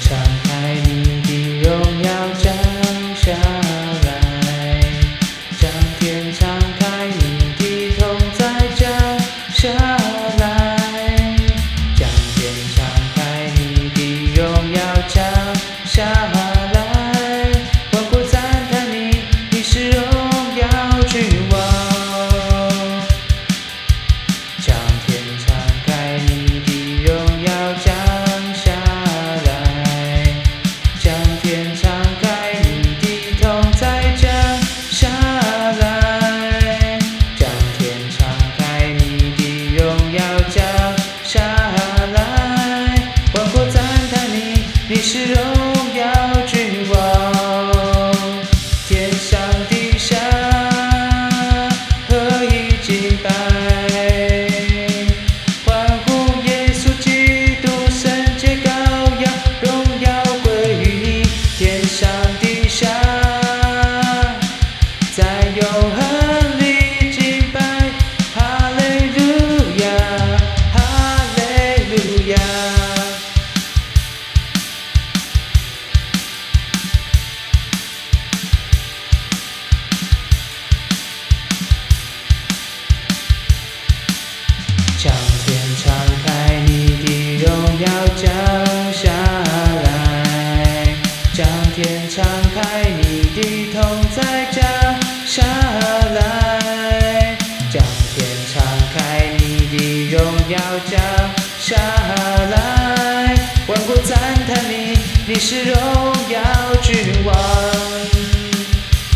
time.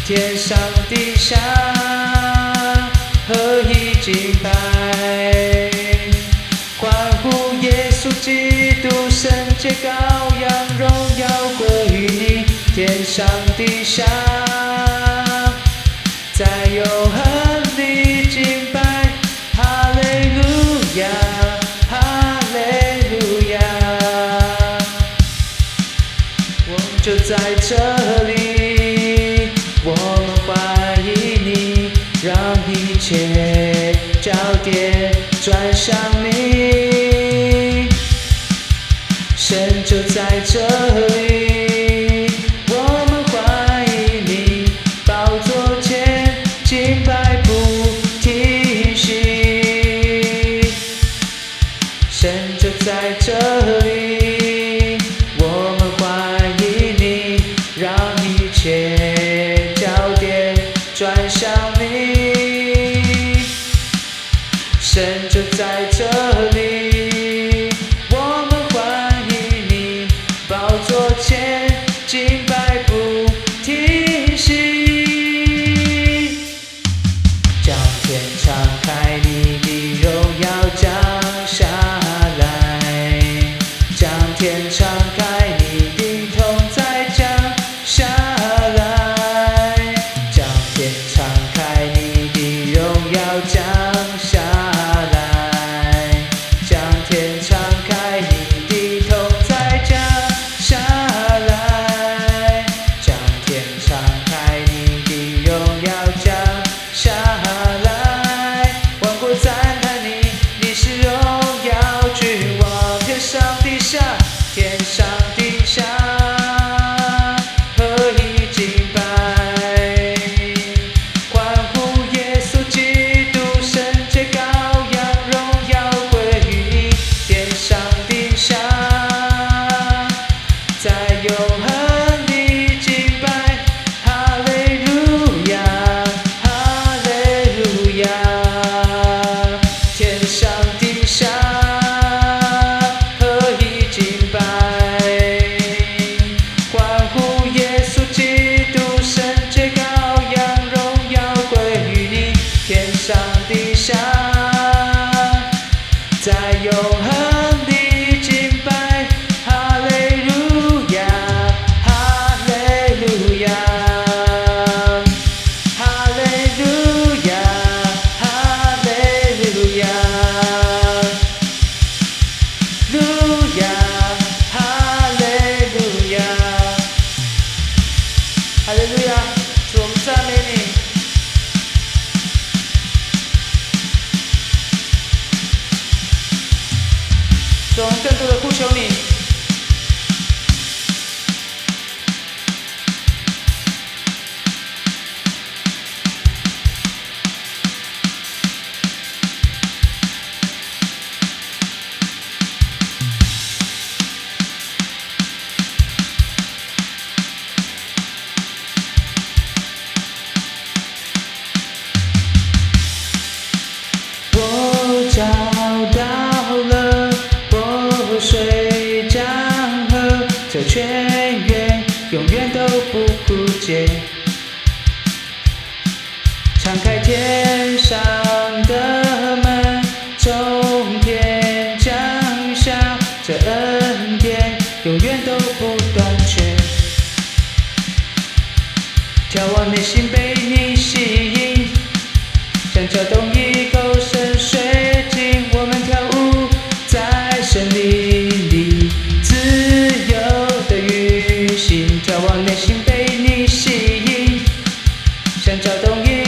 天上地下，何以敬拜？欢呼耶稣基督，圣洁羔羊，荣耀归于你。天上地下。想你。神就在这从更多的呼求你。雀跃永远都不枯竭。敞开天煞 don't give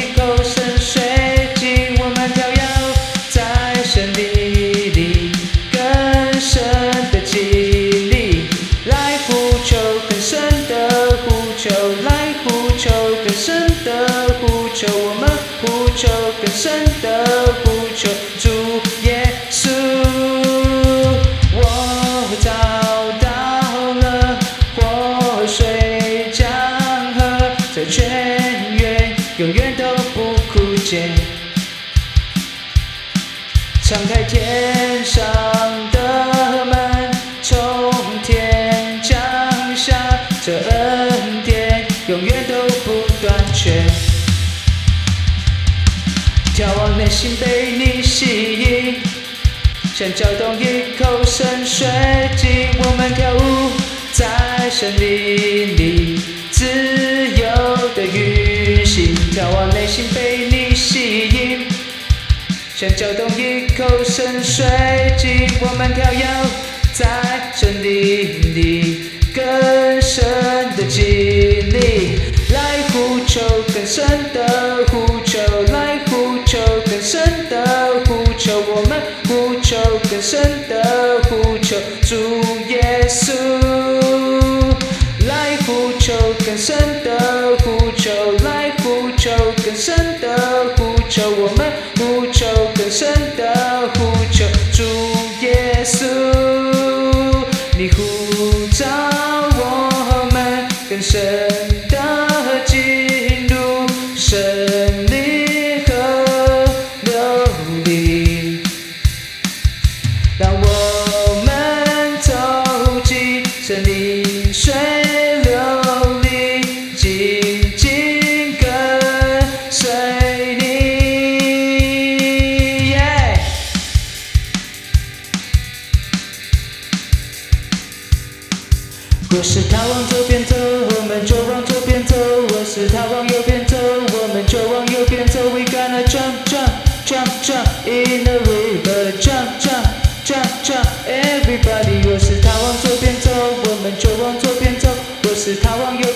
内心被你吸引，想搅动一口深水井，我们跳舞在森林里，自由的运行。眺望内心被你吸引。想搅动一口深水井，我们跳跃在森林里，更深的经求让我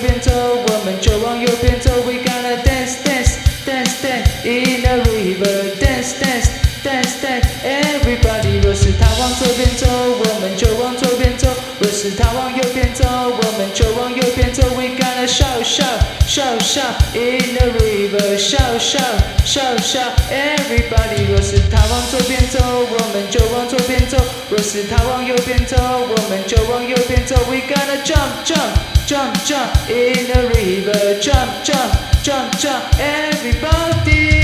他往右边走，我们就往右边走。We gonna dance, dance, dance, dance in the river, dance, dance, dance, dance. Everybody，若是他往左边走，我们就往左边走；若是他往右边走，我们就往右边走。We gonna shout, shout, shout, shout in the river, shout, shout, shout, shout. Everybody，若是他往左边走，我们就往左边走；若是他往右边走，我们就往右边走。We gonna jump, jump, jump, jump in the river, jump, jump, jump, jump. Everybody.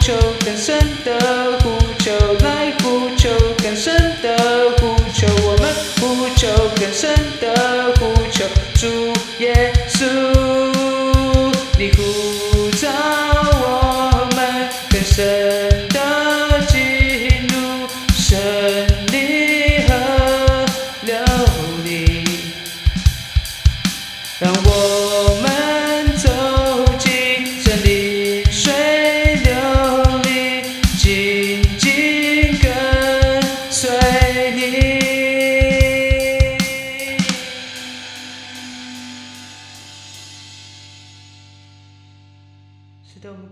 求更深的呼求，来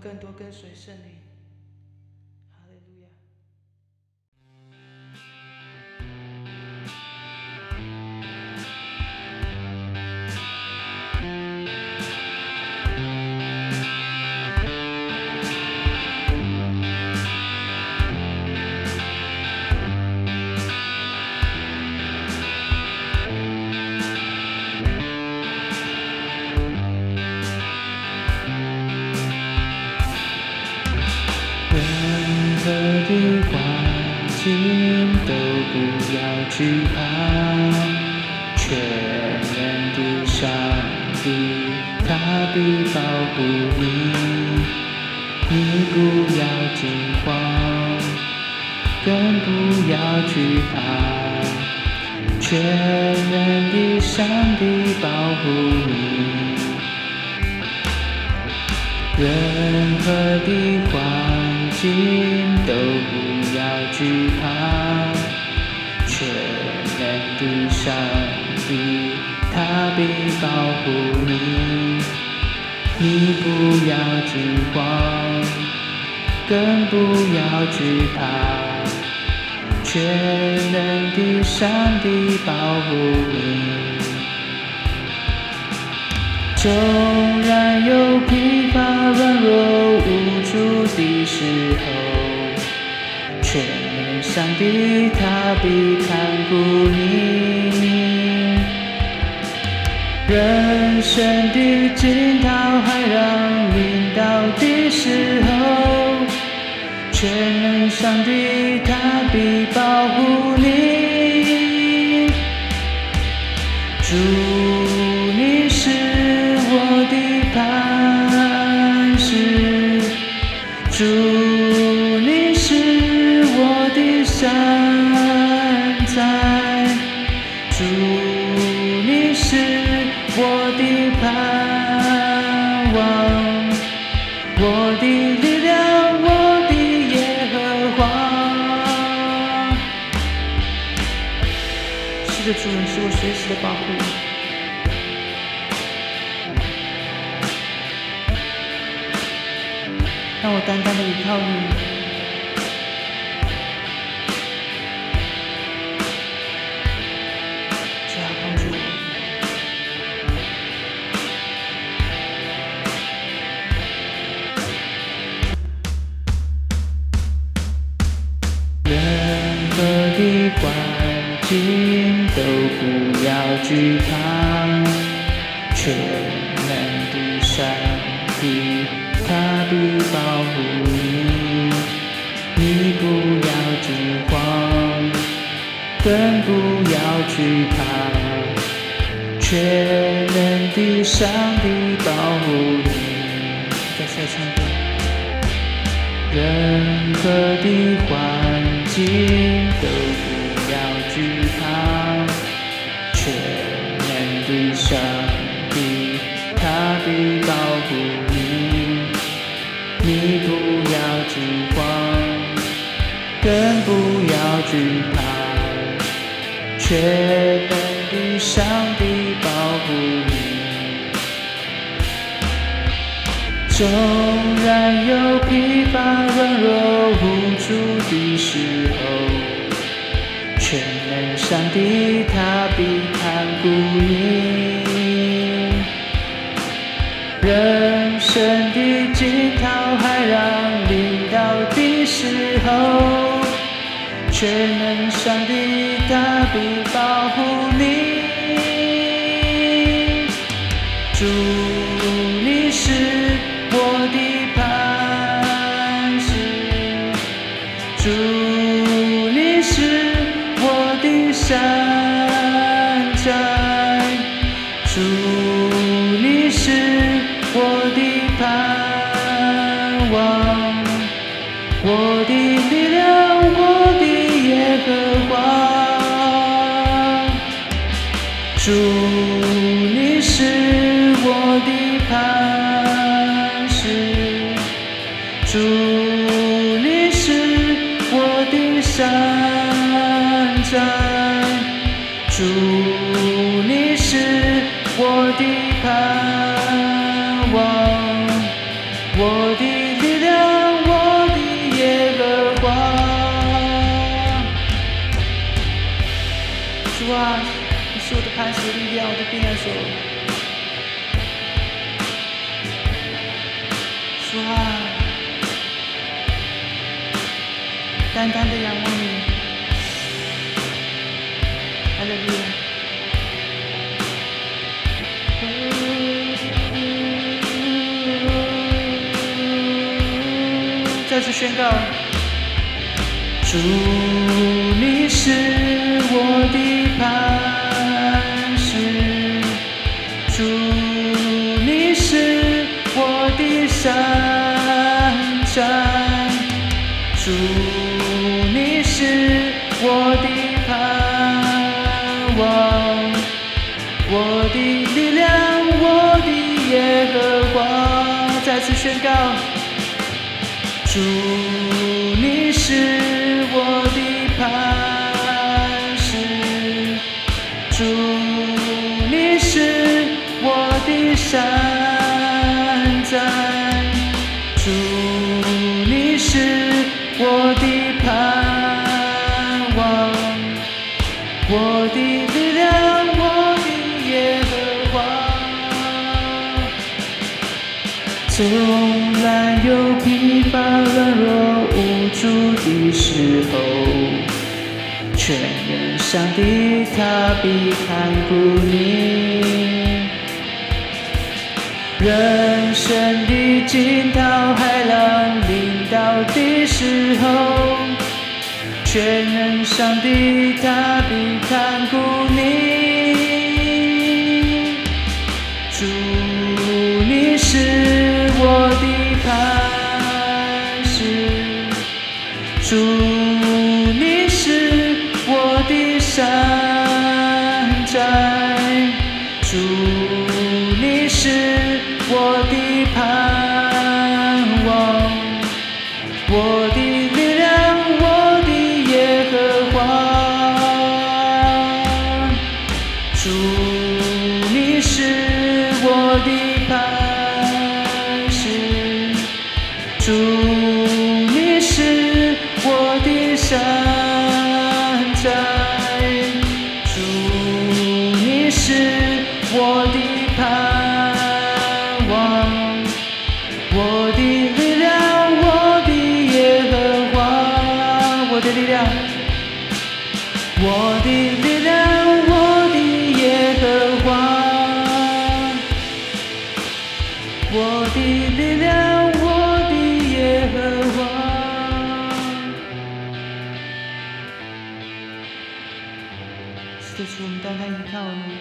更多跟随圣灵。任何的环境都不要惧怕，全能的上帝，他必保护你，你不要惊慌，更不要惧怕，全能的上帝保护你。任何的环境都不要惧怕，全能的上帝，他必保护你。你不要惊慌，更不要惧怕，全能的上帝保护你。纵然有疲乏、软弱、无助的时候，上帝他必看顾你。人生的尽头还让临到的时候，全能上帝他必保护你。是的，主，人是我随时的保护。让我单单的依靠你，能的上帝。他必保护你，你不要惊慌，更不要惧怕，全能的上帝保护你。再次唱歌。任何的环境都不要惧怕，全能的上帝他必保护你。你不要惊慌，更不要惧怕，全能的上帝保护你。纵然有疲乏、软弱、无助的时候，全能上帝他必看顾你。全能上帝他必保护你。山寨，主，宣告：主，你是我的主，你是我的磐石；主，你是我的山。上帝，他必看顾你。人生的惊涛骇浪临到的时候，全能上帝，他必的我的力量，我的耶和华，我的力量，我的耶和华。是的，主，我们单单依靠你。